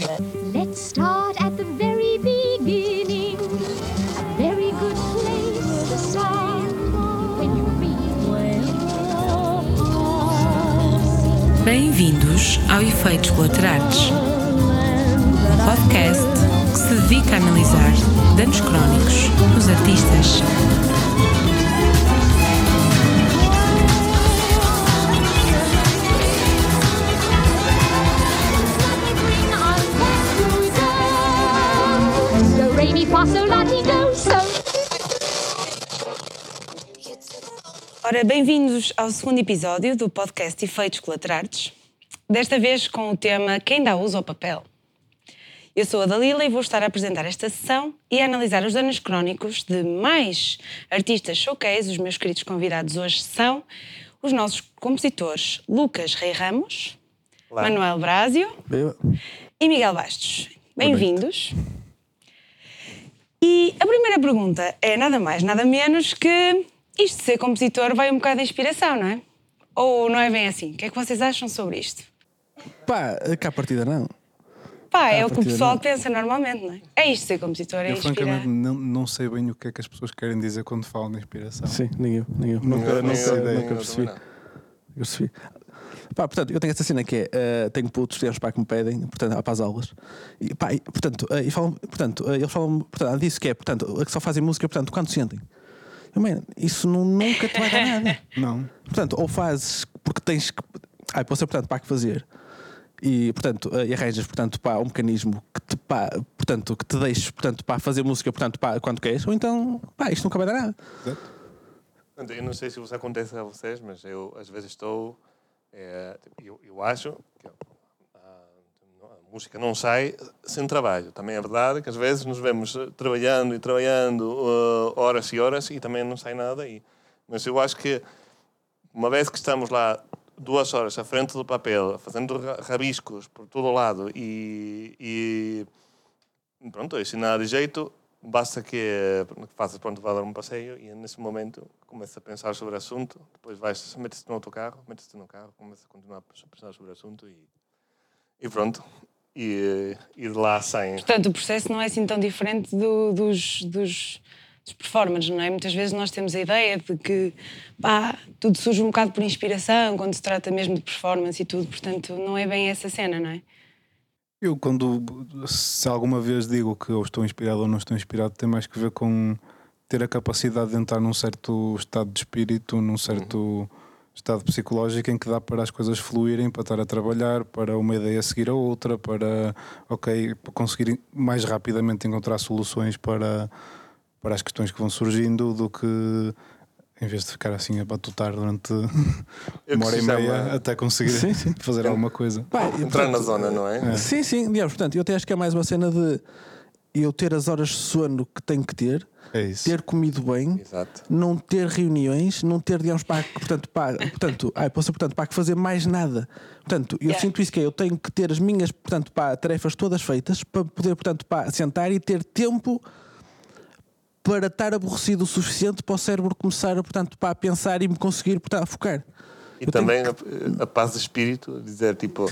Let's start at the very beginning. A very good place to start when you Bem-vindos ao Efeitos Colaterais, um podcast que se dedica a analisar danos crónicos nos artistas. Ora, bem-vindos ao segundo episódio do podcast Efeitos Colaterais, desta vez com o tema Quem dá uso ao papel. Eu sou a Dalila e vou estar a apresentar esta sessão e a analisar os danos crónicos de mais artistas showcase. Os meus queridos convidados hoje são os nossos compositores Lucas Rei Ramos, Manuel Brásio Viva. e Miguel Bastos. Bem-vindos. E a primeira pergunta é nada mais, nada menos que isto de ser compositor vai um bocado de inspiração, não é? Ou não é bem assim? O que é que vocês acham sobre isto? Pá, cá a partida não. Pá, é o que o pessoal não. pensa normalmente, não é? É isto de ser compositor, é Eu inspirar. francamente não, não sei bem o que é que as pessoas querem dizer quando falam de inspiração. Sim, nem eu. Nem eu. Nunca- Nunca, nunca, nunca percebi. Eu percebi. Pá, portanto, eu tenho esta cena que é, eh, tenho putos, temos pá que me pedem, portanto, há para as aulas. E, pá, e, portanto, eh, e falam, portanto, eh, eles falam, portanto, disso que é, portanto, que só fazem música, portanto, quando sentem. Eu, man, isso nu- nunca te vai dar nada. Não. Portanto, ou fazes porque tens que. Ai, pode ser, portanto, para que fazer. E, portanto, e arranjas, portanto, pá, um mecanismo que te, pá, portanto, que te deixes, portanto, para fazer música, portanto, pá, quando queres, ou então, pá, isto nunca vai dar nada. Portanto, Eu não sei se isso acontece a vocês, mas eu às vezes estou. Tipo, eu, eu acho que a, a música não sai sem trabalho. Também é verdade que às vezes nos vemos eh, trabalhando e trabalhando eh, horas e horas e também não sai nada daí. Mas eu acho que uma vez que estamos lá duas horas à frente do papel, fazendo ra- rabiscos por todo o lado e, e pronto, e se nada de jeito, basta que eh, faças pronto, vá dar um passeio e nesse momento começas a pensar sobre o assunto, depois vais, metes-te no outro carro, metes-te no carro, começas a continuar a pensar sobre o assunto e, e pronto. E, e de lá saem. Portanto, o processo não é assim tão diferente do- dos, dos, dos performers, não é? Muitas vezes nós temos a ideia de que pá, tudo surge um bocado por inspiração, quando se trata mesmo de performance e tudo, portanto, não é bem essa cena, não é? Eu, quando se alguma vez digo que eu estou inspirado ou não estou inspirado, tem mais que ver com ter a capacidade de entrar num certo estado de espírito, num certo estado psicológico em que dá para as coisas fluírem, para estar a trabalhar, para uma ideia seguir a outra, para, ok, conseguir mais rapidamente encontrar soluções para, para as questões que vão surgindo do que em vez de ficar assim a batutar durante Eu uma hora e se meia até conseguir Sim, sim. fazer alguma coisa. Pá, e, Entrar na portanto, zona, não é? Sim, sim, digamos, portanto, eu até acho que é mais uma cena de eu ter as horas de sono que tenho que ter, É isso. ter comido bem, Exato. não ter reuniões, não ter, digamos, pá, que, portanto, pá, portanto, ai, posso, portanto, pá, que fazer mais nada. Portanto, eu Yeah. sinto isso que é, eu tenho que ter as minhas, portanto, pá, tarefas todas feitas para poder, portanto, pá, sentar e ter tempo para estar aborrecido o suficiente para o cérebro começar, portanto, pá, a pensar e me conseguir, portanto, a focar. E Eu tenho também a, a paz de espírito, dizer tipo,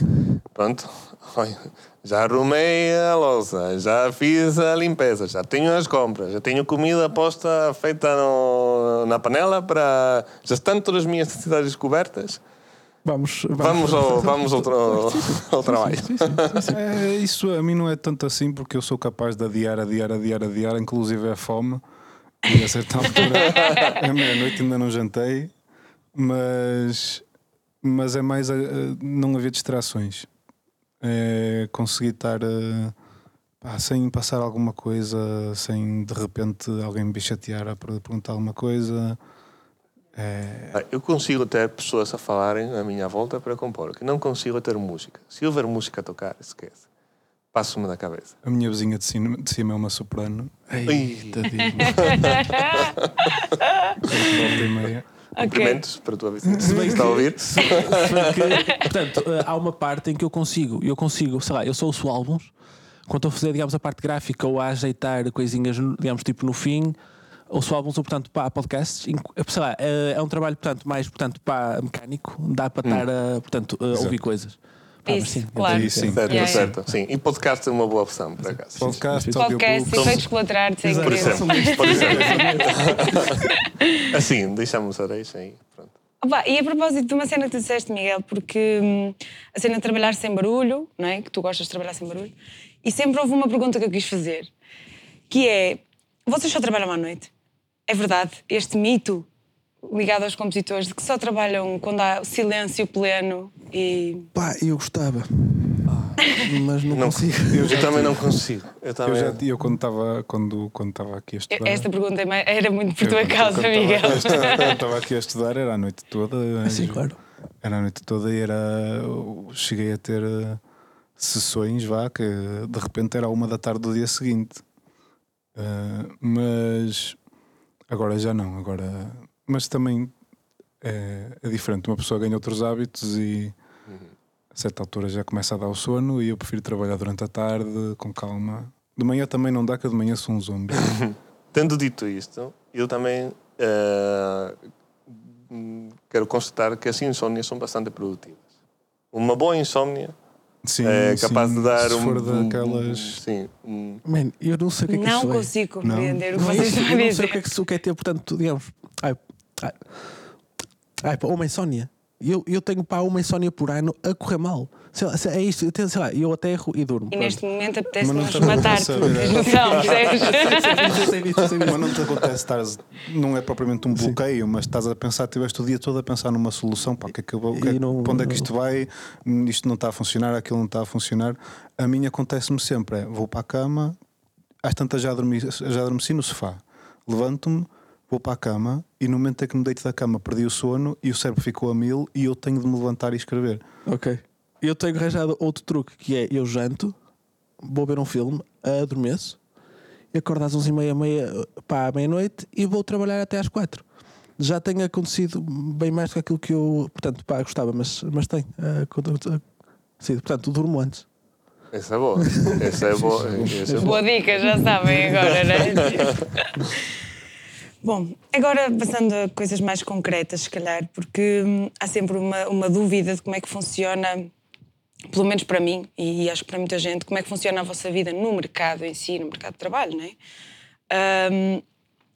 pronto, olha, já arrumei a louça, já fiz a limpeza, já tenho as compras, já tenho comida posta, feita no- na panela para. Já estão todas as minhas necessidades cobertas. Vamos, Vamos ao, vamos ao, tra- ao trabalho. É, isso a mim não é tanto assim porque eu sou capaz de adiar, adiar, adiar, adiar, inclusive a fome. E a certa altura, é meia-noite, ainda não jantei, mas, mas é mais a- a não haver distrações. É conseguir estar eh, pá, sem passar alguma coisa, sem de repente alguém me chatear a per- perguntar alguma coisa. É, Eu consigo ter pessoas a falarem à minha volta para compor, que não consigo ter música. Se houver música a tocar, esquece. Passo-me da cabeça. a minha vizinha de cima, de cima é uma soprano. Ih. tadinho. Cumprimentos para a tua vizinha. Se bem Está a que- ouvir? se que, portanto, eh, há uma parte em que eu consigo, eu consigo, sei lá, eu sou os álbuns, quando estou a fazer, digamos, a parte gráfica ou a ajeitar coisinhas, digamos, tipo no fim, ou só álbuns ou, portanto, para podcasts, sei lá, eh, é um trabalho, portanto, mais, portanto, para mecânico, dá para estar a, portanto, a ouvir coisas. Isso, sim, claro. Isso, sim. Certo, Yeah, yeah. certo. Sim, e podcast é uma boa opção, por acaso. Podcast, Podcast, efeitos colaterais, é. Por exemplo, por exemplo. assim, deixamos a deixa aí. Pronto. Opa, e a propósito de uma cena que tu disseste, Miguel, porque hum, a cena de trabalhar sem barulho, não é? que tu gostas de trabalhar sem barulho, e sempre houve uma pergunta que eu quis fazer, que é, vocês só trabalham à noite? É verdade, este mito ligado aos compositores de que só trabalham quando há silêncio pleno e... Pá, eu gostava. Mas não, Não, consigo. eu, também não consigo. Eu Eu, também. já, eu quando estava quando, quando estava aqui a estudar. Esta pergunta é era muito por eu tua causa, Miguel. estava- Quando estava aqui a estudar, era a noite toda. Sim, claro. Era a noite toda e era. eu Cheguei a ter eh, sessões, vá, que de repente era uma da tarde do dia seguinte. Eh, mas agora já não. Agora, mas também é, é diferente. Uma pessoa ganha outros hábitos e a certa altura já começa a dar o sono e eu prefiro trabalhar durante a tarde com calma. De manhã também não dá, que de manhã sou um zombi. Tendo dito isto, eu também hum, quero constatar que as insónias são bastante produtivas. Uma boa insónia Sim, é capaz sim, de dar um. for um- daquelas. Sim. um- Man, eu não sei o que é que Não isso consigo compreender o que é. Vocês estão a eu não sei dizer. o que é que isso quer ter, portanto, digamos. Ai, ai, ai pá, uma insónia. Eu, eu tenho pá, uma insónia por ano a correr mal. Sei lá, é isto, eu tenho, sei lá, eu aterro e durmo. E neste momento não acontece matar-te, noção, percebes? Mas não te acontece estar, não é propriamente um bloqueio, mas estás a pensar, tiveste o dia todo a pensar numa solução, pá, que é que eu vou- o que é- não- para onde é que isto vai, isto não está a funcionar, aquilo não está a funcionar. A mim acontece-me sempre, é, vou para a cama, às tantas já adormeci, já adormeci no sofá, levanto-me, vou para a cama e no momento em que me deito da cama perdi o sono e o cérebro ficou a mil e eu tenho de me levantar e escrever. Ok. Eu tenho arranjado outro truque que é eu janto, vou ver um filme, adormeço, e acordo às 11 e meia, meia à meia-noite e vou trabalhar até às 4. Já tem acontecido bem mais do que aquilo que eu, portanto, pá, gostava, mas, mas tem. ah, acontecido. portanto, durmo antes. Essa é boa. Essa é boa. Essa é boa. Boa dica, já sabem agora, não é? Bom, agora passando a coisas mais concretas, se calhar, porque hum, há sempre uma, uma dúvida de como é que funciona, pelo menos para mim, e acho que para muita gente, como é que funciona a vossa vida no mercado em si, no mercado de trabalho, não é? Hum,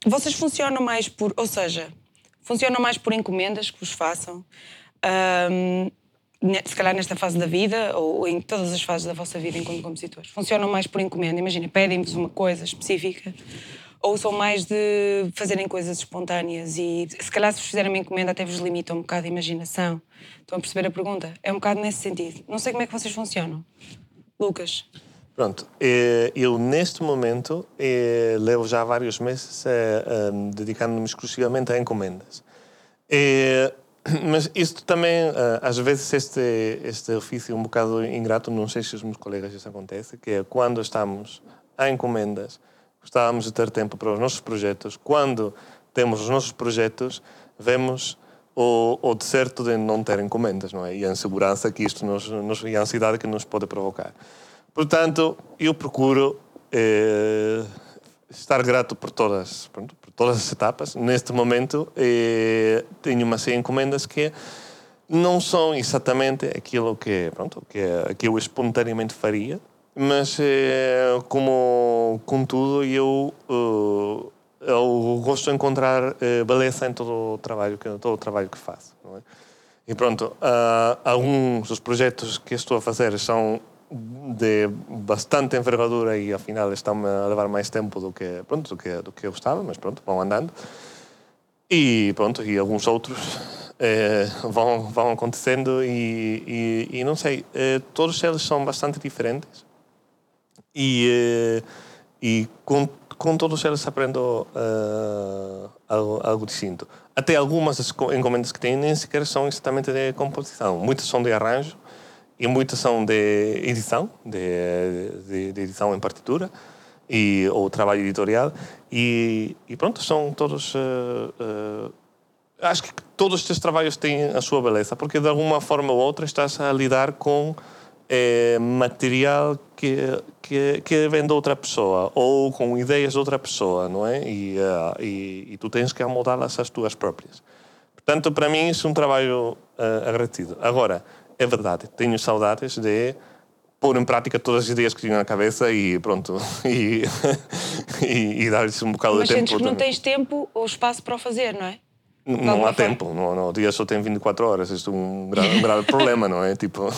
vocês funcionam mais por, ou seja, funcionam mais por encomendas que vos façam, ne- se calhar nesta fase da vida ou em todas as fases da vossa vida enquanto compositores. Funcionam mais por encomenda, imagina, pedem-vos uma coisa específica ou são mais de fazerem coisas espontâneas e se calhar se vos fizerem uma encomenda até vos limita um bocado a imaginação. Estão a perceber a pergunta? É um bocado nesse sentido. Não sei como é que vocês funcionam. Lucas. Pronto, eh, eu neste momento eh, levo já vários meses eh, dedicando-me exclusivamente a encomendas. Mas isto também, às vezes, este, este ofício um bocado ingrato, não sei se os meus colegas isso acontece, que é quando estamos a encomendas, gostávamos de ter tempo para os nossos projetos. Quando temos os nossos projetos, vemos o, o deserto de não ter encomendas, não é? E a insegurança que isto nos, nos, e a ansiedade que nos pode provocar. Portanto, eu procuro eh, estar grato por todas, pronto, por todas as etapas. Neste momento, eh, tenho uma série de encomendas que não são exatamente aquilo que, pronto, que, que eu espontaneamente faria, mas eh, como contudo eu eh, eu gosto de encontrar eh, beleza em todo o trabalho que todo o trabalho que faço é? e pronto ah, alguns dos projetos que estou a fazer são de bastante envergadura e afinal estão a levar mais tempo do que pronto do que do que eu gostava mas pronto vão andando e pronto e alguns outros vão vão acontecendo e, e, e não sei todos eles são bastante diferentes e, eh, e com, com todos eles aprendo eh, algo, algo distinto. Até algumas das co- encomendas que tenho nem sequer são exatamente de composição. Muitas são de arranjo e muitas são de edição, de, de, de edição em partitura e, ou trabalho editorial. E, e pronto, são todos. eh, eh, acho que todos estes trabalhos têm a sua beleza, porque de alguma forma ou outra estás a lidar com eh, material que, que, que vem de outra pessoa ou com ideias de outra pessoa, não é? E, ah, e, e tu tens que amoldá-las às tuas próprias. Portanto, para mim, isso é um trabalho uh. Agora, é verdade. Tenho saudades de pôr em prática todas as ideias que tinha na cabeça e pronto. E, e, e dar-lhes um bocado Mas de tempo. sentes que não tens tempo ou espaço para o fazer, não é? Não há tempo, não, não, o dia só tem 24 horas. Isto é um grave, um grave problema, não é? Tipo.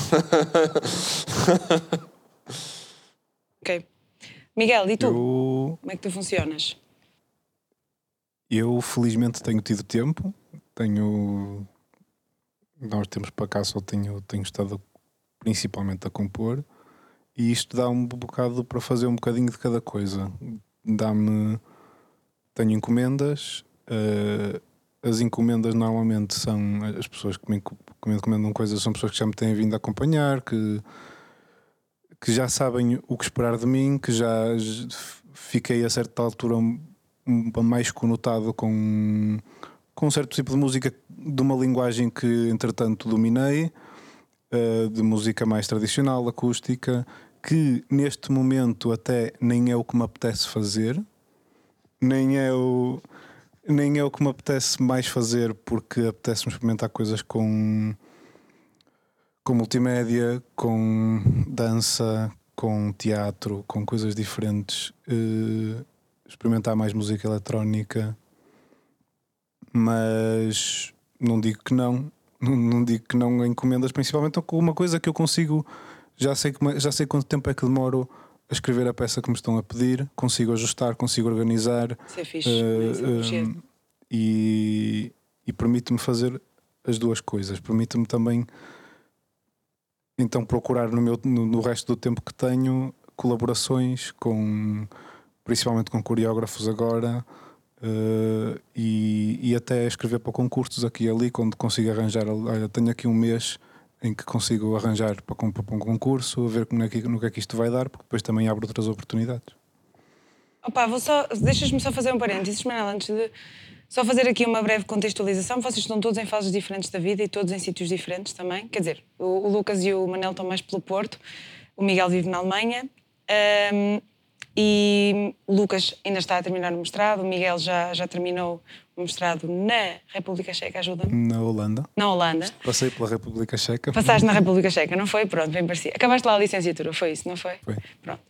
Ok. Miguel, e tu? Eu, Como é que tu funcionas? eu felizmente tenho tido tempo. Tenho. Nós temos para cá só tenho, tenho estado principalmente a compor. E isto dá um bocado para fazer um bocadinho de cada coisa. Dá-me. Tenho encomendas. eh, as encomendas normalmente são as pessoas que me, encomendam coisas, são pessoas que já me têm vindo a acompanhar, que, que já sabem o que esperar de mim, que já fiquei a certa altura mais conotado com, com um certo tipo de música de uma linguagem que entretanto dominei, eh, de música mais tradicional, acústica, que neste momento até nem é o que me apetece fazer, nem é o nem é o que me apetece mais fazer porque apetece-me experimentar coisas com com multimédia, com dança, com teatro, com coisas diferentes, eh, experimentar mais música eletrónica, mas não digo que não, não, digo que não encomendas, principalmente com uma coisa que eu consigo, já sei, é- já sei quanto tempo é que demoro a escrever a peça que me estão a pedir, consigo ajustar, consigo organizar. Isso é fixe. Eh, fixe. e, e permite-me fazer as duas coisas. Permite-me também então procurar no, meu, no, no resto do tempo que tenho colaborações com principalmente com coreógrafos agora eh, e, e até escrever para concursos aqui e ali quando consigo arranjar olha, tenho aqui um mês em que consigo arranjar para, para um concurso, a ver como é que, no que é que isto vai dar, porque depois também abre outras oportunidades. Opa, vou só, deixas-me só fazer um parênteses, Manela, antes de só fazer aqui uma breve contextualização. Vocês estão todos em fases diferentes da vida e todos em sítios diferentes também. Quer dizer, o, o Lucas e o Manel estão mais pelo Porto, o Miguel vive na Alemanha. ahm, e o Lucas ainda está a terminar o mestrado, o Miguel já, já terminou o mestrado na República Checa, ajuda-me. Na Holanda, Na Holanda. passei pela República Checa. Passaste na República Checa, não foi? Pronto, bem parecia. Acabaste lá a licenciatura, foi isso, não foi? Foi. Pronto.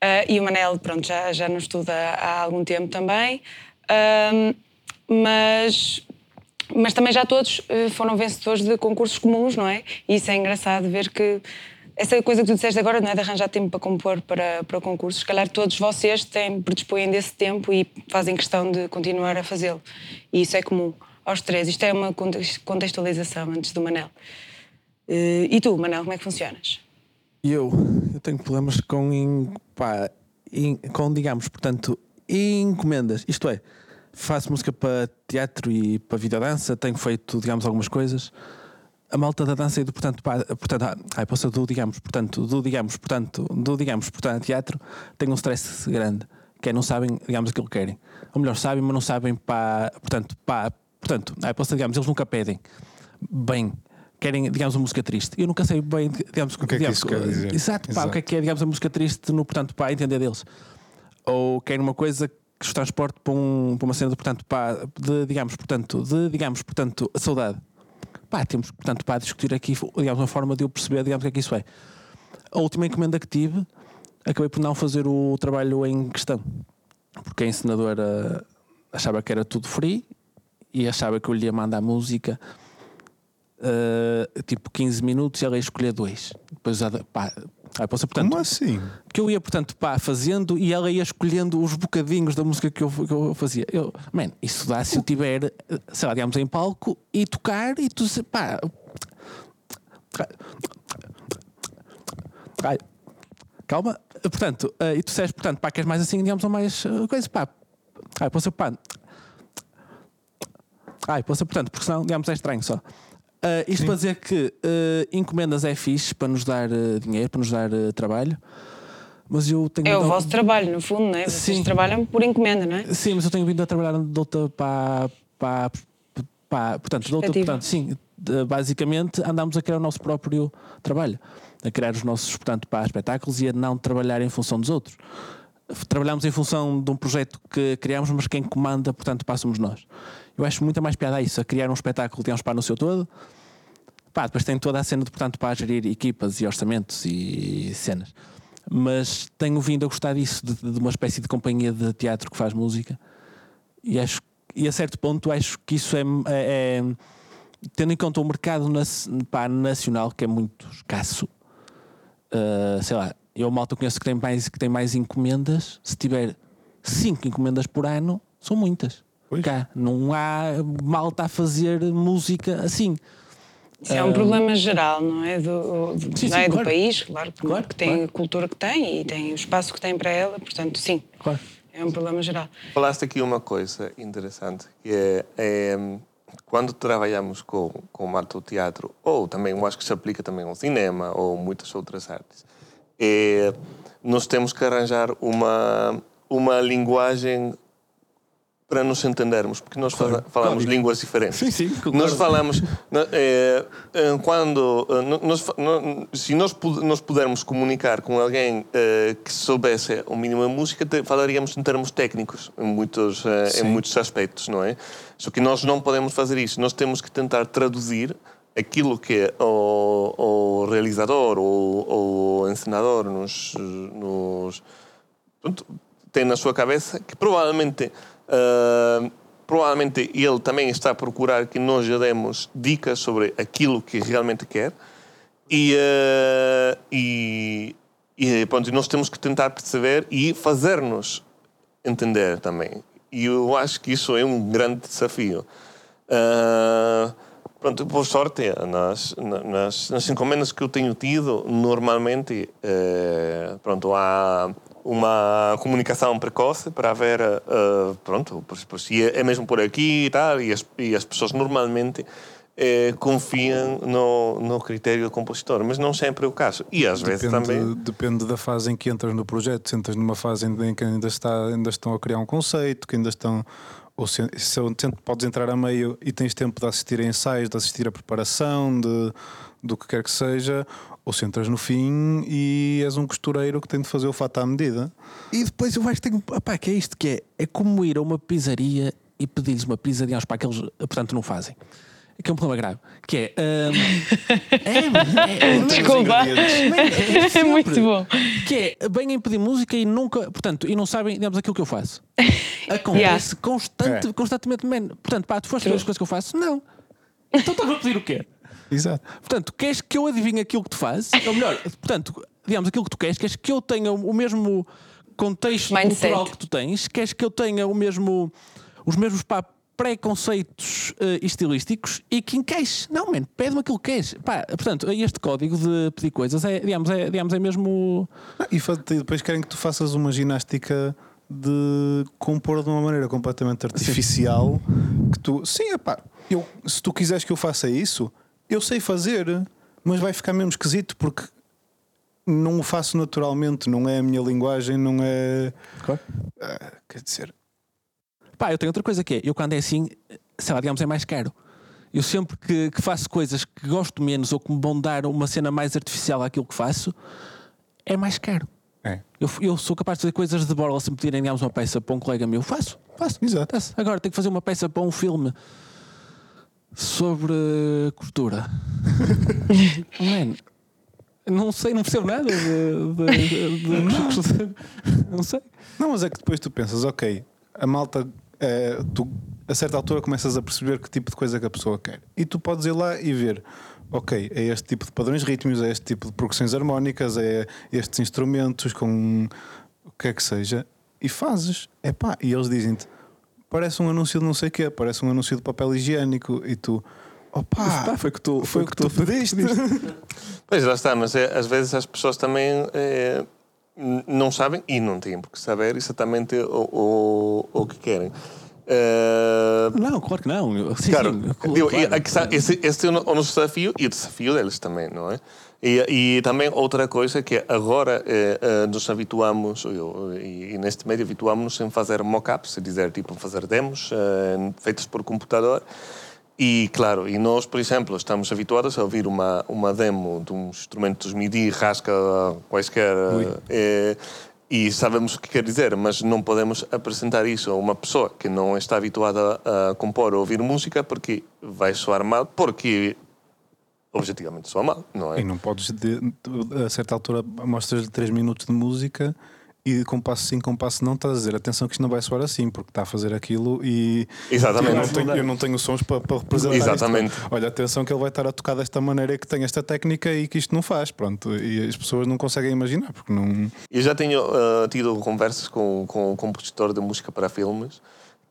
Ah, e o Manel, pronto, já, já não estuda há algum tempo também. Ahm, mas, mas também já todos eh, foram vencedores de concursos comuns, não é? E isso é engraçado ver que essa coisa que tu disseste agora, não é? De arranjar tempo para compor para, para concursos, se calhar todos vocês têm, predispõem desse tempo e fazem questão de continuar a fazê-lo. E isso é comum aos três. Isto é uma context- contextualização antes do Manel. Eh, e tu, Manel, como é que funcionas? Eu, eu tenho problemas com, pá, com digamos, portanto, encomendas. Isto é, faço música para teatro e para videodança, tenho feito, digamos, algumas coisas. A malta da dança e do, portanto, pá, portanto, ah, ai, posso do, digamos, portanto, do, digamos, portanto, do, digamos, portanto, teatro, tem um stress grande, que é não sabem, digamos, aquilo que querem. Ou melhor, sabem, mas não sabem para, portanto, pá, portanto, ai, posso, digamos, eles nunca pedem bem. Querem, digamos, uma música triste. Eu nunca sei bem, digamos, O que é que digamos, isso quer dizer? Exato, pá, o que é que é, digamos, a música triste, no, portanto, para entender deles. Ou querem uma coisa que os transporte para, um, para uma cena de, portanto, pá, de, digamos, portanto, de, digamos, portanto, saudade. Pá, temos, portanto, para discutir aqui, digamos, uma forma de eu perceber, digamos, o que é que isso é. A última encomenda que tive, acabei por não fazer o trabalho em questão. Porque a encenadora achava que era tudo free e achava que eu lhe ia mandar música uh, tipo 15 minutos e ela ia escolher dois. Depois, pá, aí, posso, portanto, Como assim? que eu ia, portanto, pá, fazendo e ela ia escolhendo os bocadinhos da música que eu, que eu fazia. Eu, man, isso dá se eu tiver, sei lá, digamos, em palco e tocar e tu, pá. Ai, calma. Portanto, eh, e tu disseste, portanto, pá, queres mais assim, digamos, ou mais eh, coisa, pá. Ai, posso, pá. Ai, posso, portanto, porque senão, digamos, é estranho só. Ah, isto para dizer que ah, encomendas é fixe para nos dar ah, dinheiro, para nos dar trabalho, mas eu tenho. É o a- vosso trabalho, no fundo, não é? Vocês Sim. trabalham por encomenda, não é? Sim, mas eu tenho vindo a trabalhar de outra para. para, para portanto, de outra, portanto, sim, de- basicamente andamos a criar o nosso próprio trabalho, a criar os nossos, portanto, para espetáculos e a não trabalhar em função dos outros. Trabalhamos em função de um projeto que criamos, mas quem comanda, portanto, pá, somos nós. Eu acho muita mais piada a isso, a criar um espetáculo, digamos, para no seu todo, Pá, depois tem toda a cena de, portanto, para gerir equipas e orçamentos e cenas. Mas tenho vindo a gostar disso, de, de uma espécie de companhia de teatro que faz música. E, acho, e a certo ponto acho que isso é, é- é- tendo em conta o mercado nas- pá, nacional, que é muito escasso, Uh, sei lá, eu malta conheço que tem mais, que tem mais encomendas. Se tiver 5 encomendas por ano, são muitas. Pois. Cá, não há malta a fazer música assim. Isso é um problema geral, não é? Do, do, Sim, não é? sim, do claro. país, claro, que, Claro, que tem claro. a cultura que tem e tem o espaço que tem para ela, portanto, sim, Claro. é um problema geral. Falaste aqui uma coisa interessante, que é, é, quando trabalhamos com, com arte ou teatro, ou também, eu acho que se aplica também ao cinema ou muitas outras artes, é, nós temos que arranjar uma, uma linguagem para nos entendermos, porque nós fala- falamos Código. línguas diferentes. Sim, sim, concordo. Nós falamos, eh, quando, eh, nós se nós, nós pudermos comunicar com alguém eh, que soubesse o mínimo de música, falaríamos em termos técnicos, em muitos, em muitos aspectos, não é? Só que nós não podemos fazer isso, nós temos que tentar traduzir aquilo que o, o realizador ou o encenador nos, nos tem na sua cabeça que provavelmente ah, provavelmente ele também está a procurar que nós lhe demos dicas sobre aquilo que realmente quer e, ah, e, e pronto, nós temos que tentar perceber e fazer-nos entender também. E eu acho que isso é um grande desafio. Ah, pronto, por sorte, nas, nas, nas encomendas que eu tenho tido, normalmente eh, pronto, há uma comunicação precoce para ver, ah, pronto, se é, é mesmo por aqui e tal, e as, e as pessoas normalmente eh, confiam no, no critério do compositor, mas não sempre é o caso. E às vezes Depende, também. depende da fase em que entras no projeto. Se entras numa fase em que ainda, está, ainda estão a criar um conceito, que ainda estão. Ou se, se podes entrar a meio e tens tempo de assistir a ensaios, de assistir a preparação, de, do que quer que seja, ou se entras no fim e és um costureiro que tem de fazer o fato à medida. E depois eu acho que tenho. Opá, que é isto que é. É como ir a uma pizzaria e pedir-lhes uma pizza de aos pá, que eles, portanto, não fazem. É que é um problema grave. Que é. hum, é, é, é, Desculpa. É sempre. muito bom. Que é, vêm pedir música e nunca, portanto, e não sabem, digamos, aquilo que eu faço. Acontece constante, É. constantemente, man. Portanto, pá, tu foste ver as coisas que eu faço? Não. Então estás a pedir o quê? Exato. Portanto, queres que eu adivinhe aquilo que tu fazes? Ou melhor, portanto, digamos, aquilo que tu queres, queres que eu tenha o mesmo contexto Mindset. cultural que tu tens, queres que eu tenha o mesmo, os mesmos pá, preconceitos eh, estilísticos e que encaixe. Não, mano, pede-me aquilo que queres. Pá, portanto, este código de pedir coisas é, digamos, é, digamos, é mesmo. Ah, E depois querem que tu faças uma ginástica de compor de uma maneira completamente artificial que tu, sim, epá, eu, se tu quiseres que eu faça isso, eu sei fazer, mas vai ficar mesmo esquisito porque não o faço naturalmente, não é a minha linguagem, não é. Ah, quer dizer, Pá, eu tenho outra coisa que é, eu quando é assim, sei lá, digamos, é mais caro. Eu sempre que, que faço coisas que gosto menos ou que me vão dar uma cena mais artificial àquilo que faço, é mais caro. é. Eu, eu sou capaz de fazer coisas de borla se me pedirem, digamos, uma peça para um colega meu. Faço, faço. Exato. Faço. Agora tenho que fazer uma peça para um filme sobre costura. Man, não sei, não percebo nada de, de- de- de- Não sei. Não, mas é que depois tu pensas, ok, a malta, eh, tu a certa altura começas a perceber que tipo de coisa que a pessoa quer. E tu podes ir lá e ver, ok, é este tipo de padrões rítmicos, é este tipo de progressões harmónicas, é estes instrumentos com o que é que seja, e fazes. Epá, e eles dizem-te, parece um anúncio de não sei o quê, parece um anúncio de papel higiênico, e tu, opá, Pá, foi que tu, foi o que tu pediste. Pois lá está, mas é, às vezes as pessoas também é, não sabem e não têm porque saber exatamente o, o, o que querem. É, Não, claro que não. Sim, claro, sim, digo, claro. e esse, esse é o no- o nosso desafio e o desafio deles também, não é? E, e também outra coisa que agora eh, eh, nos habituamos, eu, e, e neste meio habituamos em fazer mock-ups, é dizer, tipo, fazer demos eh, feitos por computador. E claro, e nós, por exemplo, estamos habituados a ouvir uma, uma demo de uns instrumentos MIDI, rasca quaisquer, eh, e sabemos o que quer dizer, mas não podemos apresentar isso a uma pessoa que não está habituada a compor ou ouvir música porque vai soar mal, porque objetivamente soa mal, não é? E não podes, de- a certa altura, mostras-lhe 3 minutos de música e compasso sim, compasso não, estás a dizer atenção que isto não vai soar assim, porque está a fazer aquilo e Exatamente. eu não tenho, eu não tenho sons para, para representar Exatamente. isto. Olha, atenção que ele vai estar a tocar desta maneira que tem esta técnica e que isto não faz, pronto. E as pessoas não conseguem imaginar, porque não. Eu já tenho ah, tido conversas com, com um compositor de música para filmes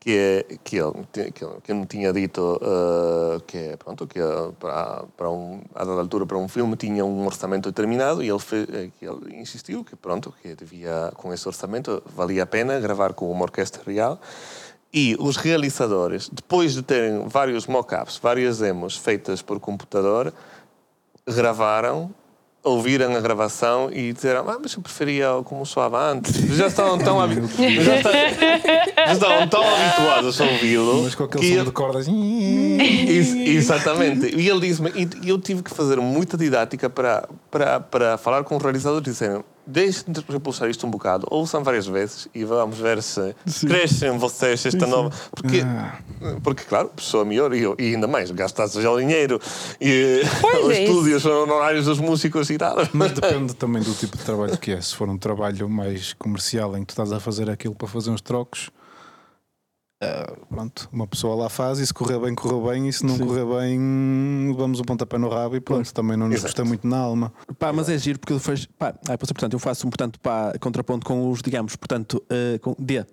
que é que ele, que ele, que ele me tinha dito ah, que pronto que para para um a dada altura para um filme tinha um orçamento determinado e ele eh, que ele insistiu que pronto que devia com esse orçamento valia a pena gravar com uma orquestra real. E os realizadores depois de terem vários mock-ups várias demos feitas por computador gravaram, ouviram a gravação e disseram: Ah, mas eu preferia como soava antes. Já estavam tão, habi- já esta- já estavam tão habituados a ouvi-lo. Mas com aquele que som ele- de cordas. Ex- Exatamente. E ele disse-me, e eu tive que fazer muita didática para, para, para falar com os realizadores e disseram deixem de repulsar isto um bocado, ouçam várias vezes e vamos ver se crescem vocês esta nova. Porque, Ah. porque claro, pessoa melhor e, e ainda mais, gastaste já o dinheiro e Pois os é estúdios, os honorários dos músicos e tal. Mas depende também do tipo de trabalho que é. Se for um trabalho mais comercial em que tu estás a fazer aquilo para fazer uns trocos, ah, pronto, uma pessoa lá faz e se correr bem, correu bem, e se não correr bem, vamos um pontapé no rabo e pronto, também não nos Exato. custa muito na alma. Pá, mas é giro porque ele fez. Pá, ah, é, portanto, eu faço um portanto, pá, contraponto com os, digamos, portanto, eh, com D.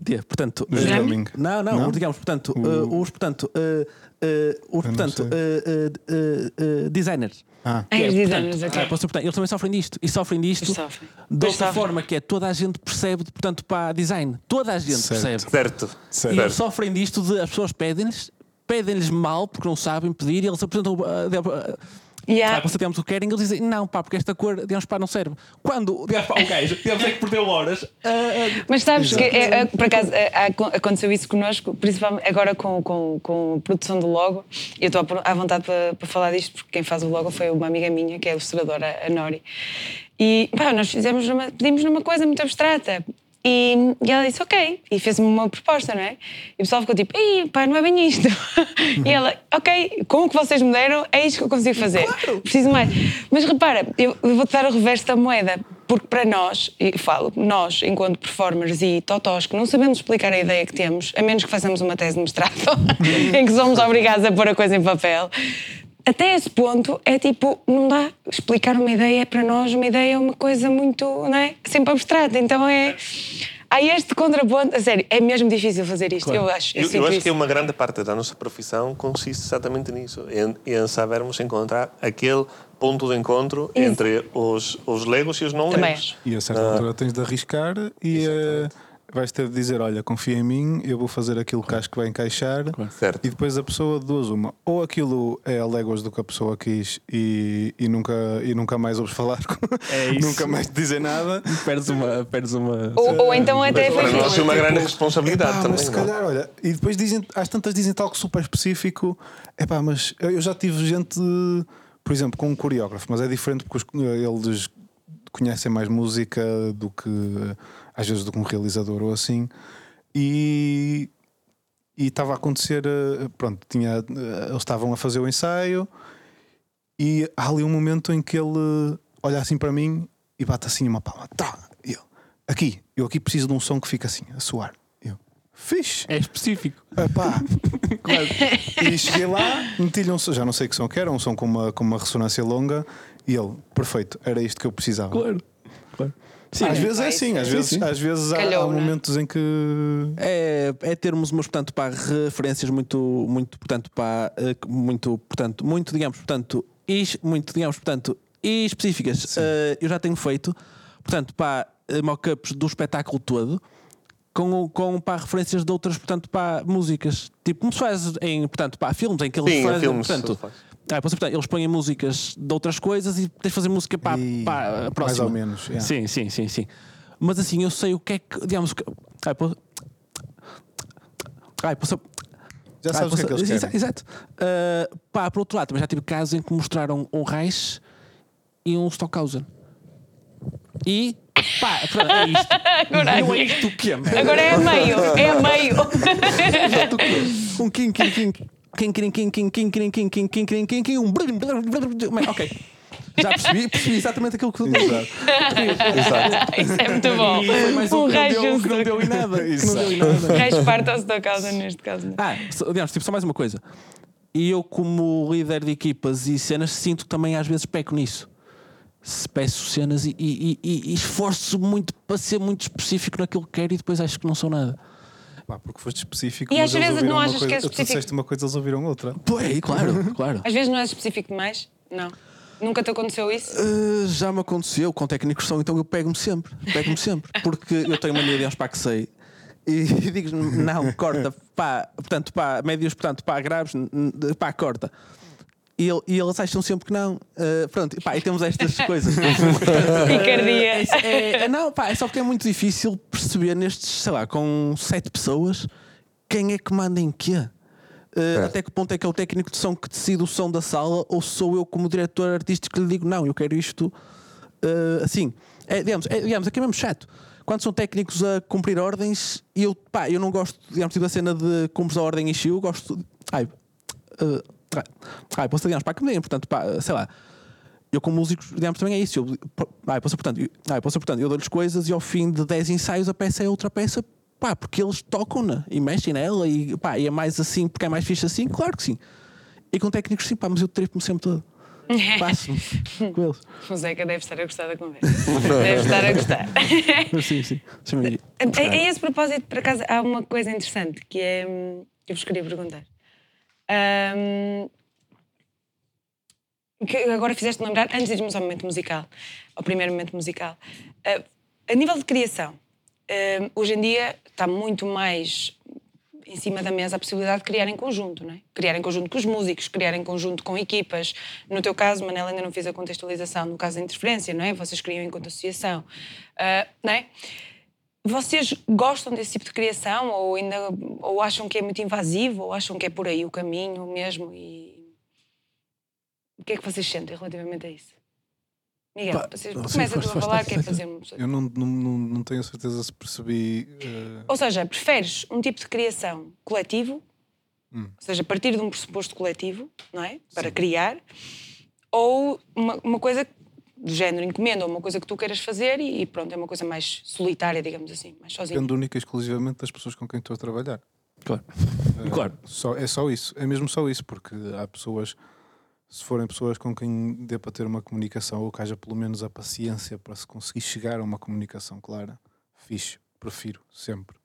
D, portanto. Drumming. não, não, Não? os, digamos, portanto, eh, os, portanto, eh, os, portanto, designers. Ah, os É, designers, portanto, ok. ah, é, portanto, eles também sofrem disto e sofrem disto Eles sofrem. de outra sofrem. forma que é toda a gente percebe, portanto, para design. Toda a gente Certo. percebe. Certo. Certo. E eles sofrem disto de as pessoas pedem-lhes, pedem-lhes mal porque não sabem pedir e eles apresentam. Ah, de- ah, Yeah. ah, você temos o que querem, eles dizem não, pá, porque esta cor, digamos, pá, não serve. Quando, digamos, pá, o gajo, digamos, é que perdeu horas. ah, ah, Mas sabes que, é, é, por acaso, é, é, aconteceu isso connosco, principalmente agora com, com, com a produção do logo. Eu estou à- à vontade para, para falar disto, porque quem faz o logo foi uma amiga minha, que é ilustradora, a Nori. E pá, nós fizemos numa, pedimos numa coisa muito abstrata. E, e ela disse, ok, e fez-me uma proposta, não é? E o pessoal ficou tipo, Ih, pá, não é bem isto. e ela, ok, com o que vocês me deram, é isto que eu consigo fazer. Preciso mais. Mas repara, eu, eu vou-te dar o reverso da moeda, porque para nós, e falo, nós, enquanto performers e totós, que não sabemos explicar a ideia que temos, a menos que façamos uma tese de mestrado, em que somos obrigados a pôr a coisa em papel, até esse ponto é tipo, não dá explicar uma ideia para nós, uma ideia é uma coisa muito, não é? Sempre abstrata. Então é. Há este contraponto, a sério, é mesmo difícil fazer isto, eu acho. Eu, Eu, eu acho isso. que uma grande parte da nossa profissão consiste exatamente nisso, em, em sabermos encontrar aquele ponto de encontro Isso. entre os, os legos e os não legos. e a certa altura tens de arriscar e eh, vais ter de dizer: Olha, confia em mim, eu vou fazer aquilo que acho que vai encaixar. Certo. E depois a pessoa, duas, uma. Ou aquilo é a léguas do que a pessoa quis e, e, nunca, e nunca mais ouves falar, É isso. nunca mais te dizer nada. perdes uma. Perdes uma Ou, ou então até Para faz nós é uma Tipo, grande responsabilidade Epá, também. mas se é? calhar, olha, e depois dizem, às tantas dizem algo super específico. Epá, mas eu eu já tive gente, por exemplo, com um coreógrafo, mas é diferente porque os- eles conhecem mais música do que às vezes do que um realizador ou assim. E estava a acontecer, eh, pronto, tinha, eh, eles estavam a fazer o ensaio e há ali um momento em que ele olha assim para mim e bate assim uma palma. Tá, eu, aqui, eu aqui preciso de um som que fique assim, a soar. Eu, fixe. É específico. Epá. E cheguei lá, meti-lhe um som, já não sei que som que era, um som com uma, com uma ressonância longa, e ele, perfeito, era isto que eu precisava. Claro. Claro. Sim, às é- vezes é assim, às vezes, sim. às vezes há, há não é? momentos em que. É, é termos umas, portanto, pá, referências muito, muito, portanto, pá, eh, muito, portanto, muito, digamos, portanto, is, muito, digamos, portanto, específicas. Eh, eu já tenho feito, portanto, pá, eh, mock-ups do espetáculo todo com, com pá, referências de outras, portanto, pá, músicas. Tipo, como se faz em, portanto, pá, filmes em que eles Sim, em fazem, filmes portanto, faz. Ah, pois, portanto, eles põem músicas de outras coisas e tens de fazer música para, E- para a mais próxima. ou menos, yeah. Sim, sim, sim, sim. Mas assim, eu sei o que é que, digamos, que. Ai, pô, ai, pô, Já ai, sabes o que é que eles querem. Exato. Ah, pá, por outro lado, também já tive casos em que mostraram um Reich e um Stockhausen. E, pá, pronto, é isto. Agora- Não é isto o que é, Agora é a meio, é a meio. Um King, King, King. Quem, quem, quem, quem, quem, quem, quem, quem, quem, quem, quem, quem, um. Ok. Já percebi, percebi exatamente aquilo que tu dizes. Exato. Isso é muito bom. Foi mais Um um que não deu, que não deu em nada. Que não deu em nada. Reis parta-se da causa neste caso. não é? Ah, digamos, tipo, só mais uma coisa. E eu, como líder de equipas e cenas, sinto que também às vezes peco nisso. Se peço cenas e, e, e- e esforço muito para ser muito específico naquilo que quero e depois acho que não sou nada. Pá, porque foste específico. E às vezes não achas que coisa, é Tu específico? disseste uma coisa, eles ouviram outra. Pô, é, claro, claro. Às vezes não és específico demais? Não. Nunca te aconteceu isso? Uh, já me aconteceu com técnicos som, então eu pego-me sempre, pego-me sempre, porque eu tenho mania de aos pá que sei e digo não, corta, pá, portanto, pá, médios, portanto, pá, graves, pá, corta. E, ele- e eles acham sempre que não. Uh, pronto, pá, e temos estas coisas. Picardia. É, é- não, pá, é só porque é muito difícil perceber nestes, sei lá, com sete pessoas, quem é que manda em quê. Uh, até que ponto é que é o técnico de som que decide o som da sala ou sou eu como diretor artístico que lhe digo não, eu quero isto uh, assim. É, digamos, é, digamos, aqui é mesmo chato. Quando são técnicos a cumprir ordens e eu, pá, eu não gosto, digamos, tipo a cena de cumpres a ordem e eu gosto. de- Ai, uh, ai, ai, posso que me deem, portanto, pá, sei lá. Eu, como músico, digamos, também é isso. Eu, ah, eu posso, portanto, eu, ah, eu posso, portanto, eu dou-lhes coisas e ao fim de 10 ensaios a peça é outra peça, pá, porque eles tocam-na e mexem nela e, pá, e é mais assim, porque é mais fixe assim, claro que sim. E com técnicos, sim, pá, mas eu tripo-me sempre todo. Passo-me com eles. O Zeca deve estar a gostar da conversa. Deve estar a gostar. Sim, sim. Deixa-me ir. A, a esse propósito, por acaso, há uma coisa interessante que é. hum, que eu vos queria perguntar. Hum, que agora fizeste lembrar, antes de irmos ao momento musical, ao primeiro momento musical. Ah, a nível de criação, hum, hoje em dia está muito mais em cima da mesa a possibilidade de criar em conjunto, não é? Criar em conjunto com os músicos, criar em conjunto com equipas. No teu caso, Manela, ainda não fiz a contextualização no caso da interferência, não é? Vocês criam enquanto associação, Ah, não é? Vocês gostam desse tipo de criação ou ainda ou acham que é muito invasivo ou acham que é por aí o caminho mesmo e o que é que vocês sentem relativamente a isso? Miguel, Pá, vocês, sim, começa tu a falar, força. quer fazer um... Eu não, não, não, não tenho a certeza se percebi. eh, Ou seja, preferes um tipo de criação coletivo, Hum. ou seja, partir de um pressuposto coletivo, não é? Para criar, ou uma, uma coisa do género encomenda, ou uma coisa que tu queiras fazer e, e pronto, é uma coisa mais solitária, digamos assim, mais sozinha. depende única e exclusivamente das pessoas com quem estou a trabalhar. Claro. Eh, Claro. Só, é só isso. É mesmo só isso, porque há pessoas, se forem pessoas com quem dê para ter uma comunicação ou que haja pelo menos a paciência para se conseguir chegar a uma comunicação clara, fixe, prefiro sempre.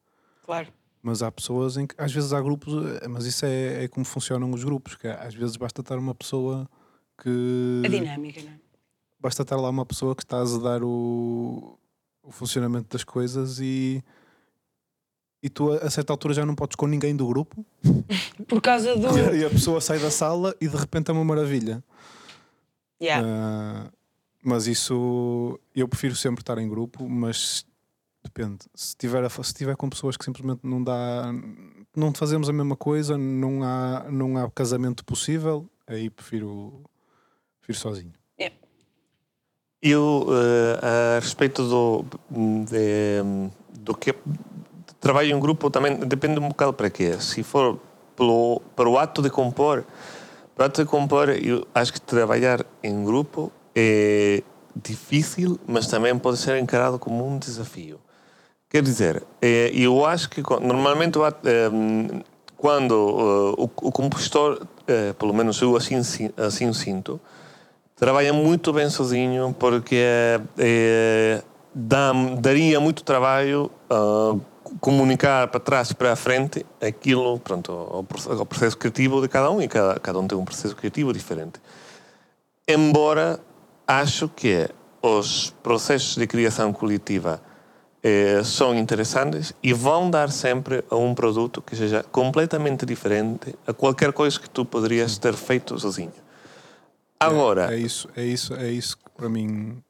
Claro. Mas há pessoas em que às vezes há grupos, eh, mas isso é, é como funcionam os grupos, que às vezes basta estar uma pessoa que A dinâmica, não é? Basta estar lá uma pessoa que está a azedar o, o funcionamento das coisas e, e tu a, certa altura já não podes com ninguém do grupo Por causa do. e a, pessoa sai da sala e de repente é uma maravilha. Yeah. Ah, mas isso eu prefiro sempre estar em grupo, mas depende. Se tiver, se tiver com pessoas que simplesmente não dá, não fazemos a mesma coisa, não há, não há casamento possível, aí prefiro, prefiro sozinho. Eu, eh, a respeito do, de, do que trabalho em grupo, também depende um bocado para quê. Se for pelo, para o ato de compor, para o ato de compor, eu acho que trabalhar em grupo é difícil, mas também pode ser encarado como um desafio. Quer dizer, eh, eu acho que normalmente eh, quando o, compositor, pelo menos eu assim, si- assim sinto, trabalha muito bem sozinho porque eh, dá, daria muito trabalho ah, comunicar para trás e para a frente aquilo, pronto, o, proce- o processo criativo de cada um e cada, cada um tem um processo criativo diferente. Embora acho que os processos de criação coletiva eh, são interessantes e vão dar sempre a um produto que seja completamente diferente a qualquer coisa que tu poderias ter feito sozinho. Agora, É isso, é isso, é isso que para mim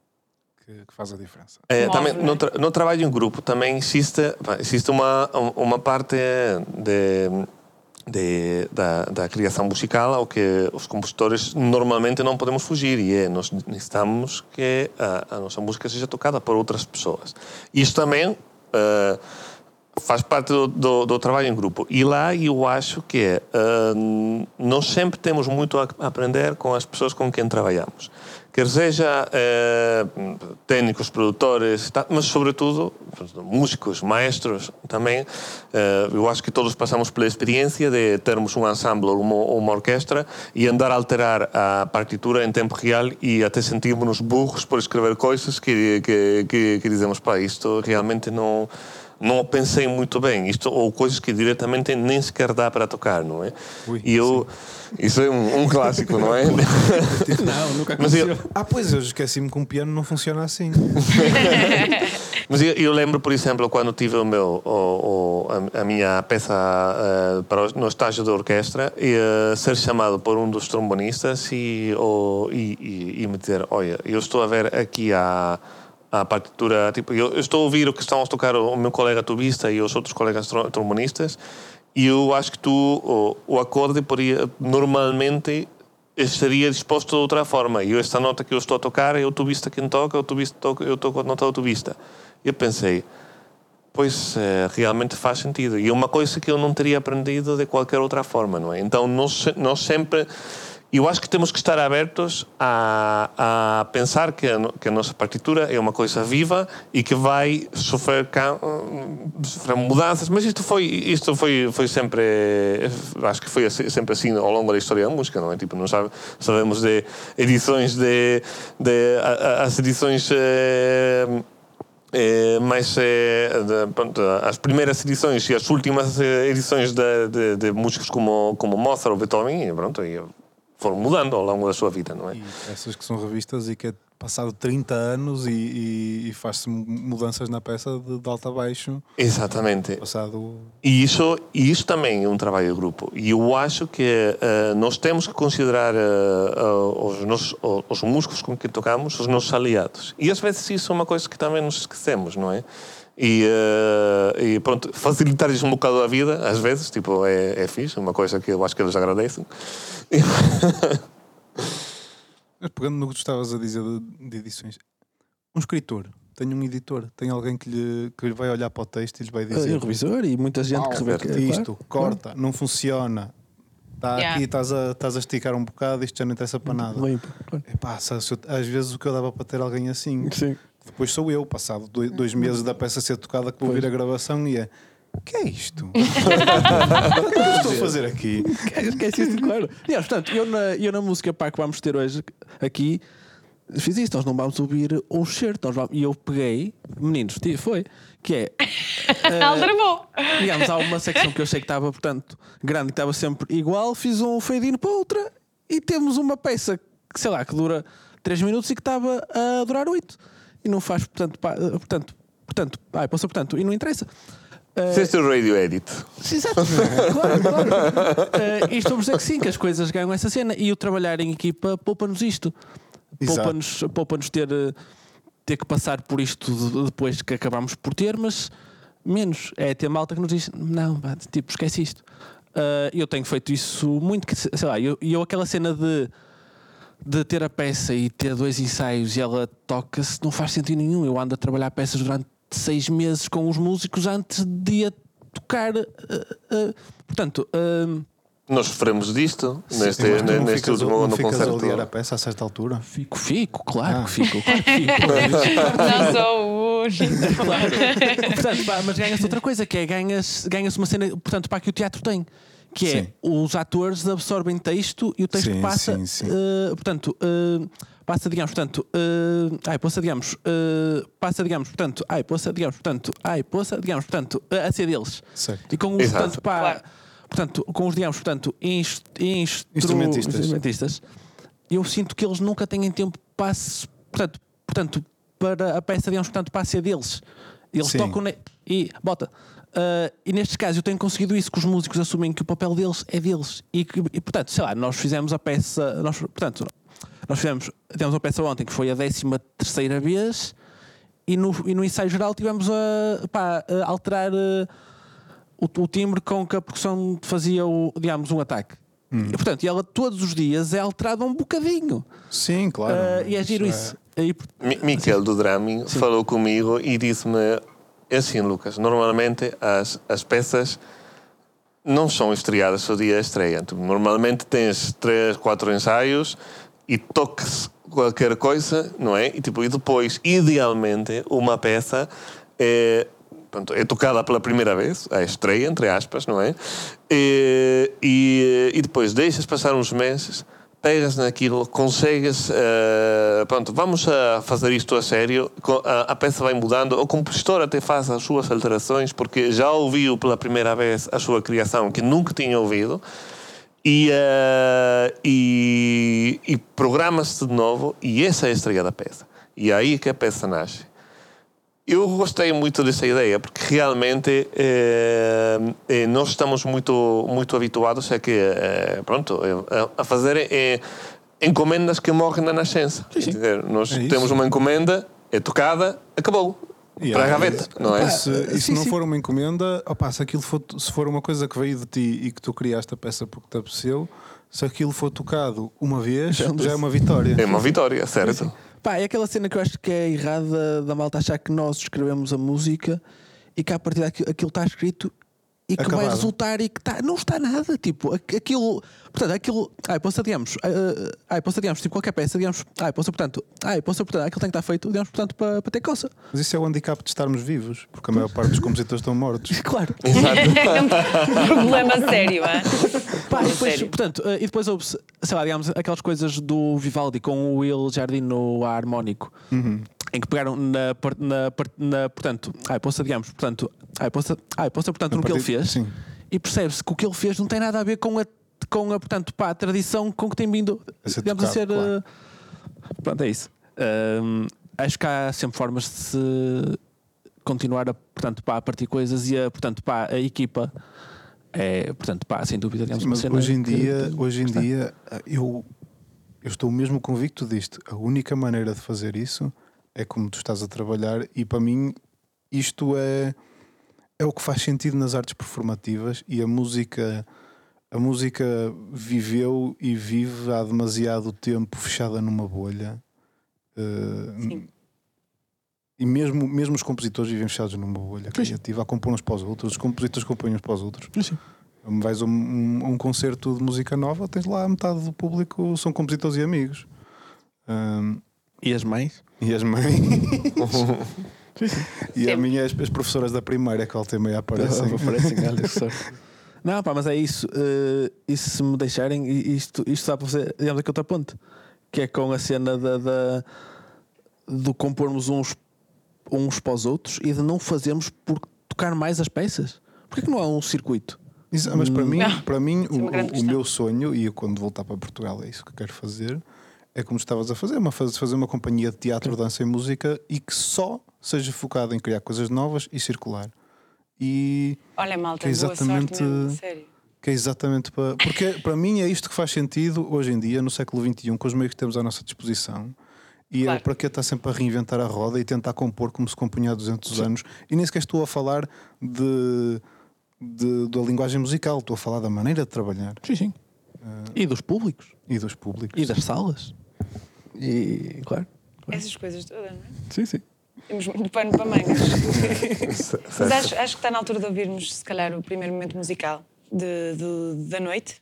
que, que faz a diferença. É, também, no, tra no trabalho em grupo também existe, existe uma, uma parte de, de, da, da criação musical ao que os compositores normalmente não podemos fugir e é, nós necessitamos que a, a nossa música seja tocada por outras pessoas. Isto também eh, faz parte do, do, do trabalho em grupo. E lá eu acho que ah, nós sempre temos muito a aprender com as pessoas com quem trabalhamos. Quer seja eh, técnicos, produtores, mas sobretudo músicos, maestros também. Eh, eu acho que todos passamos pela experiência de termos um ensemble ou uma, uma orquestra e andar a alterar a partitura em tempo real e até sentirmos-nos burros por escrever coisas que, que, que, que dizemos, pá, isto realmente não não pensei muito bem, isto ou coisas que diretamente nem sequer dá para tocar, não é? Ui, e eu, isso é um, um clássico, não é? Não, nunca Mas eu- aconteceu. Ah, pois, eu esqueci-me que um piano não funciona assim. Mas eu, eu lembro, por exemplo, quando tive o meu, o, o- a, a minha peça eh, para o, no estágio da orquestra, e, eh, ser chamado por um dos trombonistas e, o, e, e, e me dizer: Olha, eu estou a ver aqui a, a partitura, tipo, eu, estou a ouvir o que estão a tocar o, meu colega tubista e os outros colegas tro- trombonistas, e eu acho que tu, o, o acorde, podia, normalmente estaria disposto de outra forma. E esta nota que eu estou a tocar é o tubista quem toca, o tubista toca, eu toco a nota do tubista. Eu pensei, pois eh, realmente faz sentido. E é uma coisa que eu não teria aprendido de qualquer outra forma, não é? Então nós, nós sempre. Eu acho que temos que estar abertos a, a pensar que a, que a nossa partitura é uma coisa viva e que vai sofrer, sofrer mudanças. Mas isto foi, isto foi, foi sempre. Acho que foi assim- sempre assim ao longo da história da música, não é? Tipo, não sabe, sabemos de edições de. de as edições. eh, eh, mas eh, de- pronto, as primeiras edições e as últimas eh, edições de, de, de músicos como, como Mozart ou Beethoven pronto, e foram mudando ao longo da sua vida, não é? E peças que são revistas e que é passado 30 anos e, e, e faz-se mudanças na peça de, de alto a baixo. Exatamente. Passado. E isso, e isso também é um trabalho de grupo. E eu acho que eh, nós temos que considerar eh, eh, os, nossos, os músicos com quem tocamos os nossos aliados. E às vezes isso é uma coisa que também nos esquecemos, não é? E, e pronto, facilitar-lhes um bocado a vida, às vezes, tipo, é, é fixe, uma coisa que eu acho que eles agradecem. Mas pegando no que tu estavas a dizer de, de edições, um escritor tem um editor, tem alguém que lhe, que lhe vai olhar para o texto e lhe vai É dizer um revisor e muita gente que revê "Corta isto, corta, não funciona. Está Yeah. aqui, estás a, estás a esticar um bocado, isto já não interessa para nada. Limpo. Epá, às vezes o que eu dava para ter alguém assim, Sim. depois sou eu, passado dois, dois meses da peça ser tocada, que vou ouvir a gravação e é. O que é isto? o que é que eu estou a fazer aqui? Esqueci isso, claro. Aliás, portanto, eu na, eu na música pá, que vamos ter hoje aqui fiz isto. Nós não vamos ouvir um certo. Vamos, e eu peguei, meninos, foi, que é. Aldrabou. digamos, há uma secção que eu sei que estava, portanto, grande, que estava sempre igual, fiz um fade-in para outra e temos uma peça que, sei lá, que dura 3 minutos e que estava a durar 8. E não faz, portanto, pá, portanto, portanto, ai, posso, portanto, e não interessa. Ah, Fizeste o radio edit. Sim, Exato, claro, claro. Uh, isto vamos dizer que sim, que as coisas ganham essa cena e o trabalhar em equipa poupa-nos isto. Poupa-nos poupa ter, uh, ter que passar por isto de- depois que acabamos por ter, mas menos. É ter malta que nos diz: não, tipo, esquece isto. Uh, eu tenho feito isso muito, que, sei lá, eu, eu aquela cena de. De ter a peça e ter dois ensaios e ela toca-se, não faz sentido nenhum. Eu ando a trabalhar peças durante seis meses com os músicos antes de a tocar. uh, uh, portanto, uh, Nós sofremos disto neste, Mas tu não neste ficas, último não no ficas a concerto. odiar a peça a certa altura? Fico, fico, claro Ah. que fico, claro que fico. Não sou o único. claro. Portanto, pá, mas ganha-se outra coisa, que é ganha-se ganha uma cena, portanto, para que o teatro tem. Que é Sim. os atores absorvem texto e o texto Sim, passa. sim, sim. eh, portanto, eh, passa, digamos, portanto, eh, ai, poça, digamos, eh, passa, digamos, portanto, ai, poça, digamos, portanto, ai, poça, digamos, portanto, eh, a ser deles. Certo. E com os, Exato. portanto, pá, Claro. portanto, com os, digamos, portanto, inst, instru- Instrumentistas. instrumentistas, eu sinto que eles nunca têm tempo para, se- portanto, portanto, para a peça, digamos, portanto, para ser deles. Eles Sim. tocam e bota. Ah, e nestes casos eu tenho conseguido isso, que os músicos assumem que o papel deles é deles. E, que, e, portanto, sei lá, nós fizemos a peça, nós, portanto, nós fizemos, tivemos uma peça ontem que foi a 13 terceira vez e no, e no ensaio geral tivemos a, pá, a alterar ah, o, o timbre com que a percussão fazia o, digamos, um ataque. E, portanto, e ela todos os dias é alterada um bocadinho. Sim, claro. Ah, e é giro isso. E, Mi- Miquel do Drami falou comigo e disse-me: é assim, Lucas. Normalmente as, as peças não são estreadas no dia da estreia. Tu, normalmente tens três, quatro ensaios e toques qualquer coisa, não é? E, tipo, e depois, idealmente, uma peça é, pronto, é tocada pela primeira vez, a estreia, entre aspas, não é? E, e, e depois deixas passar uns meses pegas naquilo, consegues, eh, pronto, vamos a fazer isto a sério, a, a peça vai mudando, o compositor até faz as suas alterações, porque já ouviu pela primeira vez a sua criação, que nunca tinha ouvido, e, eh, e, e programa-se de novo, e essa é a estreia da peça. E é aí que a peça nasce. Eu gostei muito dessa ideia porque realmente eh, eh, nós estamos muito muito habituados a que eh, pronto eh, a, a fazer eh, encomendas que morrem na nascença. entender? Nós É temos uma encomenda, é tocada, acabou. E para a aí, gaveta, não é? Se, e se sim, não sim. for uma encomenda, opá, se aquilo for, se for uma coisa que veio de ti e que tu criaste a peça porque te apeteceu, se aquilo for tocado uma vez, já é uma vitória. É uma vitória, certo? Pá, é aquela cena que eu acho que é errada da malta achar que nós escrevemos a música e que a partir daquilo aquilo está escrito e que vai Acabado. resultar e que está. Não está nada, tipo, aqu- aquilo. Portanto, aquilo. Ai, posso digamos. ah, Ai, posso digamos, tipo, qualquer peça, digamos. Ai, posso portanto. Ai, posso portanto, aquilo tem que estar feito, digamos, portanto, para, para ter coça. Mas isso é o handicap de estarmos vivos, porque a maior parte dos compositores estão mortos. Claro. É um problema sério, é? Pá, depois, sério. portanto, eh, e depois houve, sei lá, digamos, aquelas coisas do Vivaldi com o Will Jardim no harmónico, em que pegaram na, na, na portanto, ai, possa, digamos, portanto, ai, possa, ai, possa, portanto, no que ele fez, sim. e percebe-se que o que ele fez não tem nada a ver com a, com a portanto, pá, a tradição com que tem vindo, A ser digamos, a ser. tocado, claro. eh, Pronto, é isso. Ahm, acho que há sempre formas de se continuar a, portanto, pá, a partir coisas e a, portanto, pá, a equipa. É, portanto, pá, sem dúvida, digamos, uma Mas hoje em dia, que- hoje em está. dia eu, eu estou mesmo convicto disto. A única maneira de fazer isso é como tu estás a trabalhar, e para mim isto é, é o que faz sentido nas artes performativas e a música. A música viveu e vive há demasiado tempo fechada numa bolha. Uh, Sim. e mesmo, mesmo os compositores vivem fechados numa bolha criativa a compor uns para os outros, os compositores compõem uns para os outros. Sim. Vais a um, um- um concerto de música nova, tens lá metade do público são compositores e amigos. Ahm, E as mães? E as mães. e a minha, as, as professoras da primária que volta e meia aparecem. Aparecem, sorte. Não, pá, mas é isso. eh, e se me deixarem, isto, isto dá para fazer, digamos, aqui outra ponte, que é com a cena da, da- do compormos uns, uns para os outros e de não fazermos por tocar mais as peças. Porquê que não há um circuito? Isso, mas para mim, Não. para mim é o, o meu sonho, e eu quando voltar para Portugal é isso que quero fazer, é como estavas a fazer, uma, faz- fazer uma companhia de teatro, dança e música e que só seja focada em criar coisas novas e circular. E Olha, malta, Que é boa exatamente- sorte mesmo, sério. Que é exatamente para. Porque para mim é isto que faz sentido hoje em dia, no século XXI, com os meios que temos à nossa disposição. E Claro. é para que estar sempre a reinventar a roda e tentar compor como se compunha há 200 anos. E nem sequer estou a falar de, de- da linguagem musical, estou a falar da maneira de trabalhar Sim, sim. E dos públicos. e dos públicos. E das salas. E, claro. Essas coisas todas, não é? Sim, sim. Temos muito pano para mangas. Mas acho, acho que está na altura de ouvirmos, se calhar, o primeiro momento musical de, do- da noite,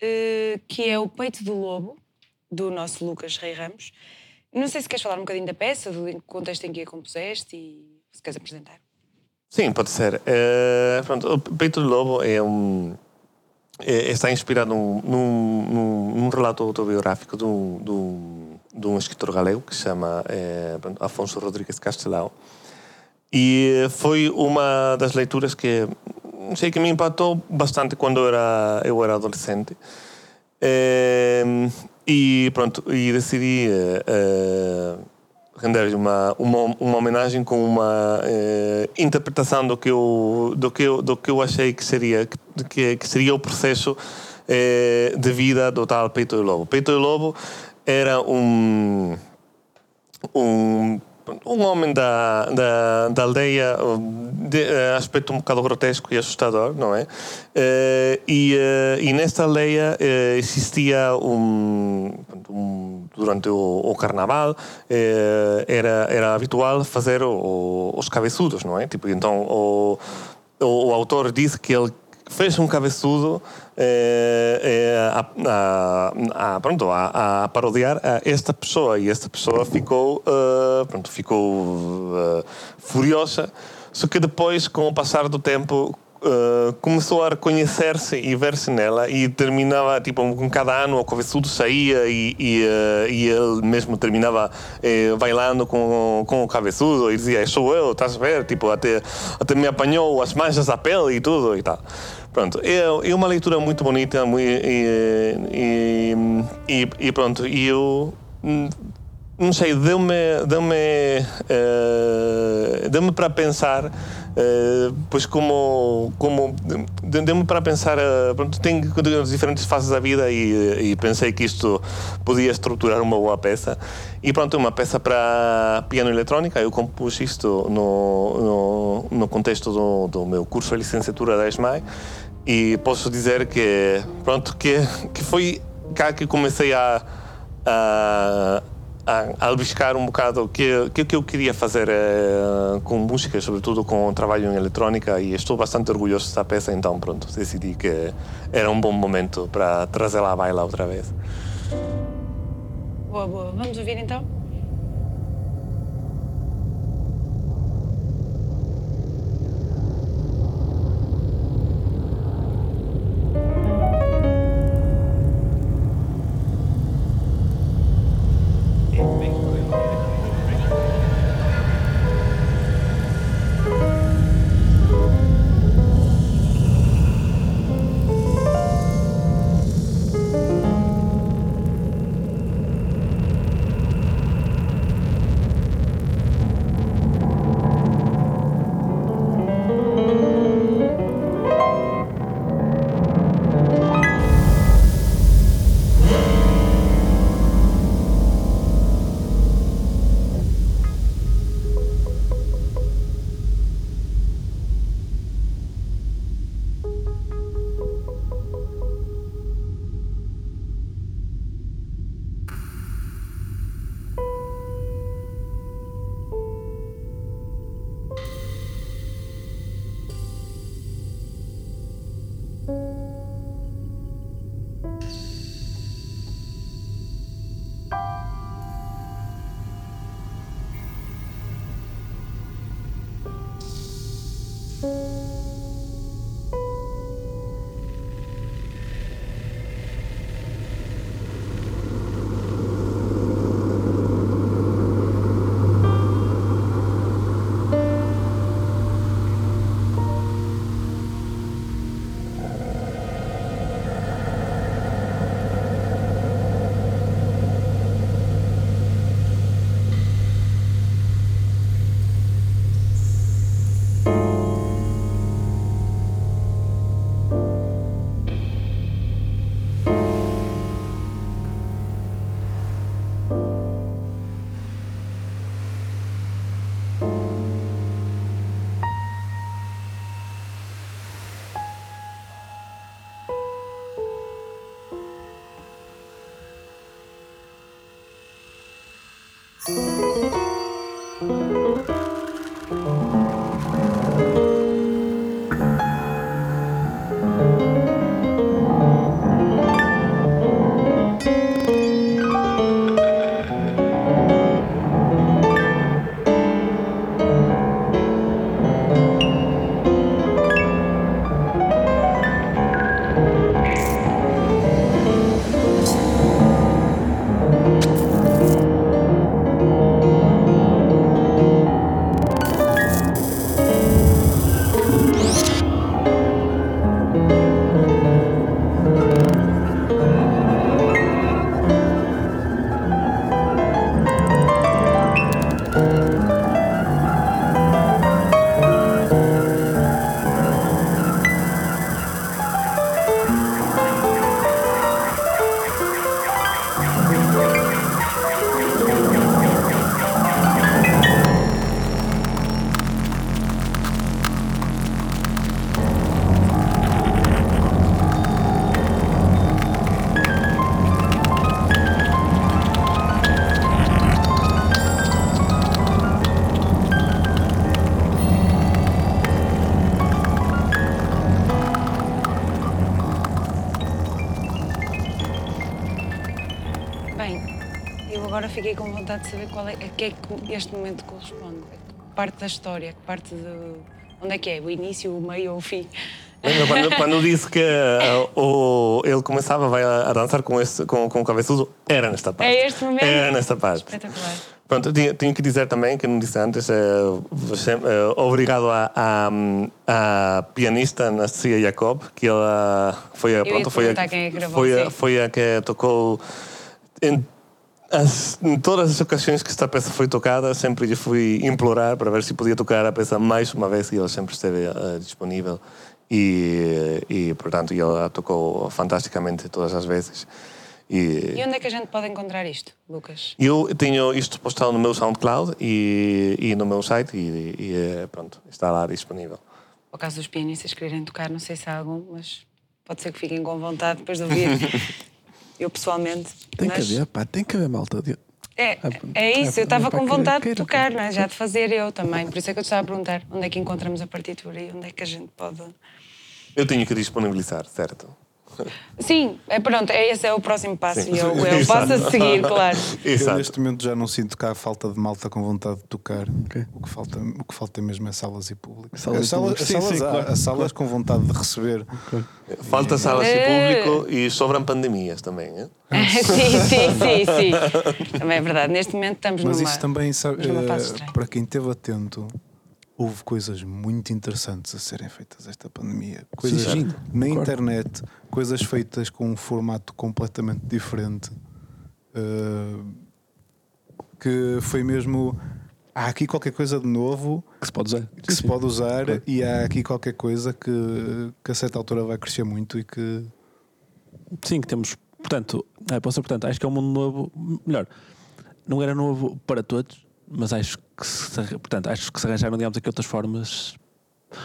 eh, que é o Peito do Lobo, do nosso Lucas Rei Ramos. Não sei se queres falar um bocadinho da peça, do contexto em que a compuseste e se queres apresentar. Sim, pode ser. Eh, pronto, o Peito do Lobo é um, é- está inspirado num, num, num- relato autobiográfico de um, de um- de um escritor galego que se chama eh, pronto, Afonso Rodrigues Castelao. E foi uma das leituras que, sei, que me impactou bastante quando era, eu era adolescente. Eh, e pronto, e decidi eh, eh, render uma, uma, uma homenagem com uma eh, interpretação do que eu do que eu, do que eu achei que seria que, que seria o processo eh, de vida do tal Peito de Lobo. Peito de Lobo era um um um homem da, da, da aldeia de eh, aspecto um bocado grotesco e assustador, não é? Eh, e, eh, e nesta aldeia existia um, um durante o, o carnaval eh, era, era habitual fazer o- os cabeçudos, não é? Tipo, então o, o, o autor disse que ele fez um cabeçudo eh, eh, a, a- a- pronto, a, a parodiar a esta pessoa e esta pessoa ficou, eh, pronto, ficou eh, furiosa, só que depois, com o passar do tempo, eh, começou a reconhecer-se e ver-se nela e terminava, tipo, com cada ano o cabeçudo saía e, e, eh, e ele mesmo terminava eh, bailando com, com o cabeçudo e dizia, sou eu, estás a ver? Tipo, até, até me apanhou as manchas da pele e tudo e tal. Pronto, é, é uma leitura muito bonita e, e, e, pronto, e eu hum, não sei, deu-me deu-me eh, deu-me para pensar eh, pois como como deu-me para pensar eh, pronto, tenho diferentes fases da vida e, e pensei que isto podia estruturar uma boa peça. E pronto, uma peça para piano eletrónica. Eu compus isto no, no, no contexto do, do meu curso de licenciatura da ESMAI e posso dizer que pronto que, que foi cá que comecei a, a a, albiscar um bocado o que, que, que eu queria fazer eh, com música, sobretudo com trabalho em eletrónica, e estou bastante orgulhoso dessa peça, então pronto, decidi que era um bom momento para trazê-la à baila outra vez. Boa, boa. Vamos ouvir então? Vontade de saber qual é, a que é que este momento corresponde. Que parte da história, que parte de. Onde é que é? O início, o meio ou o fim? Quando, quando disse que eh, o, ele começava vai a, a dançar com, esse, com, com o cabeçudo, era nesta parte. É este momento? Era nesta parte. Espetacular. Pronto, tinha, tinha que dizer também, que não disse antes, você- eh, obrigado à, pianista Nassia Jacob, que ela foi a, pronto, foi a, é foi, a, foi a que tocou em, as- em todas as ocasiões que esta peça foi tocada, sempre lhe fui implorar para ver se podia tocar a peça mais uma vez e ela sempre esteve eh, disponível e, e portanto ela a tocou fantasticamente todas as vezes. E, E onde é que a gente pode encontrar isto, Lucas? eu tenho isto postado no meu SoundCloud e, e no meu site e, e, eh, pronto, está lá disponível. Por caso dos pianistas quererem tocar, não sei se há algum, mas pode ser que fiquem com vontade depois de ouvir. Eu pessoalmente. Tem que mas- haver, pá, tem que haver malta. de- É, Ah, é isso, eu estava é para com vontade de tocar, não é? Já de fazer eu também. Por isso é que eu te estava a perguntar onde é que encontramos a partitura e onde é que a gente pode. Eu tenho que disponibilizar, certo? Sim, é pronto, é, esse é o próximo passo Sim. e eu, eu Exato. posso a seguir, claro. Eu Exato. neste momento já não sinto cá a falta de malta com vontade de tocar. Ok. O, que falta, o que falta mesmo é salas e público. Salas As e salas, Sim, salas sim, há, claro, as salas com vontade de receber. Falta salas É. público e sobram pandemias também. hein? sim, sim, sim, sim. Também é verdade. Neste momento estamos Mas numa. isso também, sabe, eh, para quem esteve atento, houve coisas muito interessantes a serem feitas esta pandemia. Coisas sim, na concordo. internet, coisas feitas com um formato completamente diferente. eh, que foi mesmo. Há aqui qualquer coisa de novo Que se pode usar. que se pode usar e há aqui qualquer coisa que, que a certa altura vai crescer muito e que Sim, que temos. Portanto, é, posso, portanto, acho que é um mundo novo. Melhor, não era novo para todos, mas acho que se, portanto, acho que se arranjaram, digamos, aqui outras formas.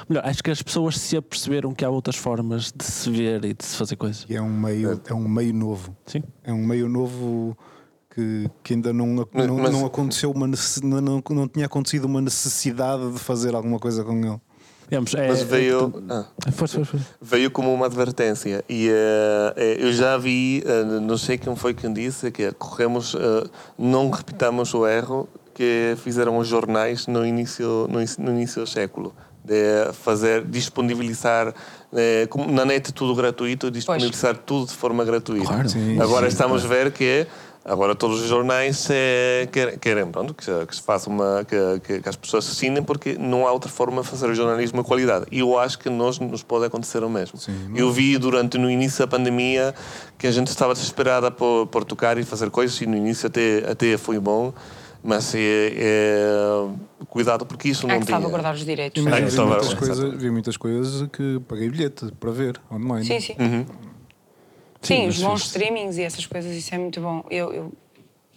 Melhor, acho que as pessoas se aperceberam que há outras formas de se ver e de se fazer coisas. é um meio, é um meio novo. Sim. É um meio novo que, que ainda não, Mas- não, mas- não aconteceu uma necess- não, não, não tinha acontecido uma necessidade de fazer alguma coisa com ele. Digamos, é, Mas veio. portanto- ah. Força, força, força. veio como uma advertência e eh, eu já vi, eh, não sei quem foi quem disse, que corremos, eh, não repitamos o erro que fizeram os jornais no início, no, in- no início do século. De fazer, disponibilizar eh, na net tudo gratuito, disponibilizar tudo de forma gratuita. Claro. Sim, Agora sim, estamos a ver que agora todos os jornais eh, querem, querem pronto, que, se, que se faça uma que, que, que as pessoas assinem porque não há outra forma de fazer jornalismo de qualidade. E eu acho que nós nos pode acontecer o mesmo. Sim, eu vi durante no início da pandemia que a gente estava desesperada por, por tocar e fazer coisas e no início até até foi bom, mas é, é, cuidado porque isso Há não que tinha. salvaguardar os direitos. Mas Ah, vi, é muitas coisas, vi muitas coisas que paguei bilhete para ver online. Sim, sim. Uhum. Sim, Sim, os bons streamings e essas coisas, isso é muito bom. Eu, eu-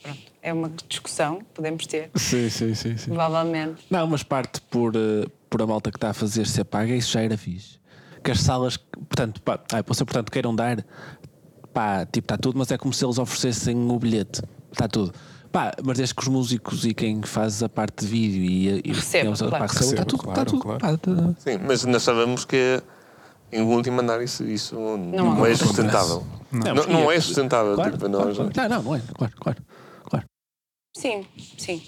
pronto, é uma discussão que podemos ter, Sim, sim, sim, sim. provavelmente. Não, mas parte por, eh, por a malta que está a fazer ser paga, isso já era fixe. Que as salas, portanto, pá, ai, possa, portanto, queiram dar, pá, tipo, está tudo, mas é como se eles oferecessem o bilhete, está tudo. Pá, mas desde que os músicos e quem faz a parte de vídeo e, e Recebam, digamos, claro. pá, recebam, está tudo, está claro, tudo, claro. pá, tá- Sim, mas nós sabemos que em última análise isso não, Não é acontece. sustentável. Não, mas- não é sustentável. Claro, tipo, claro, nós- claro. Não, não, não é, claro, claro, claro. Sim, sim.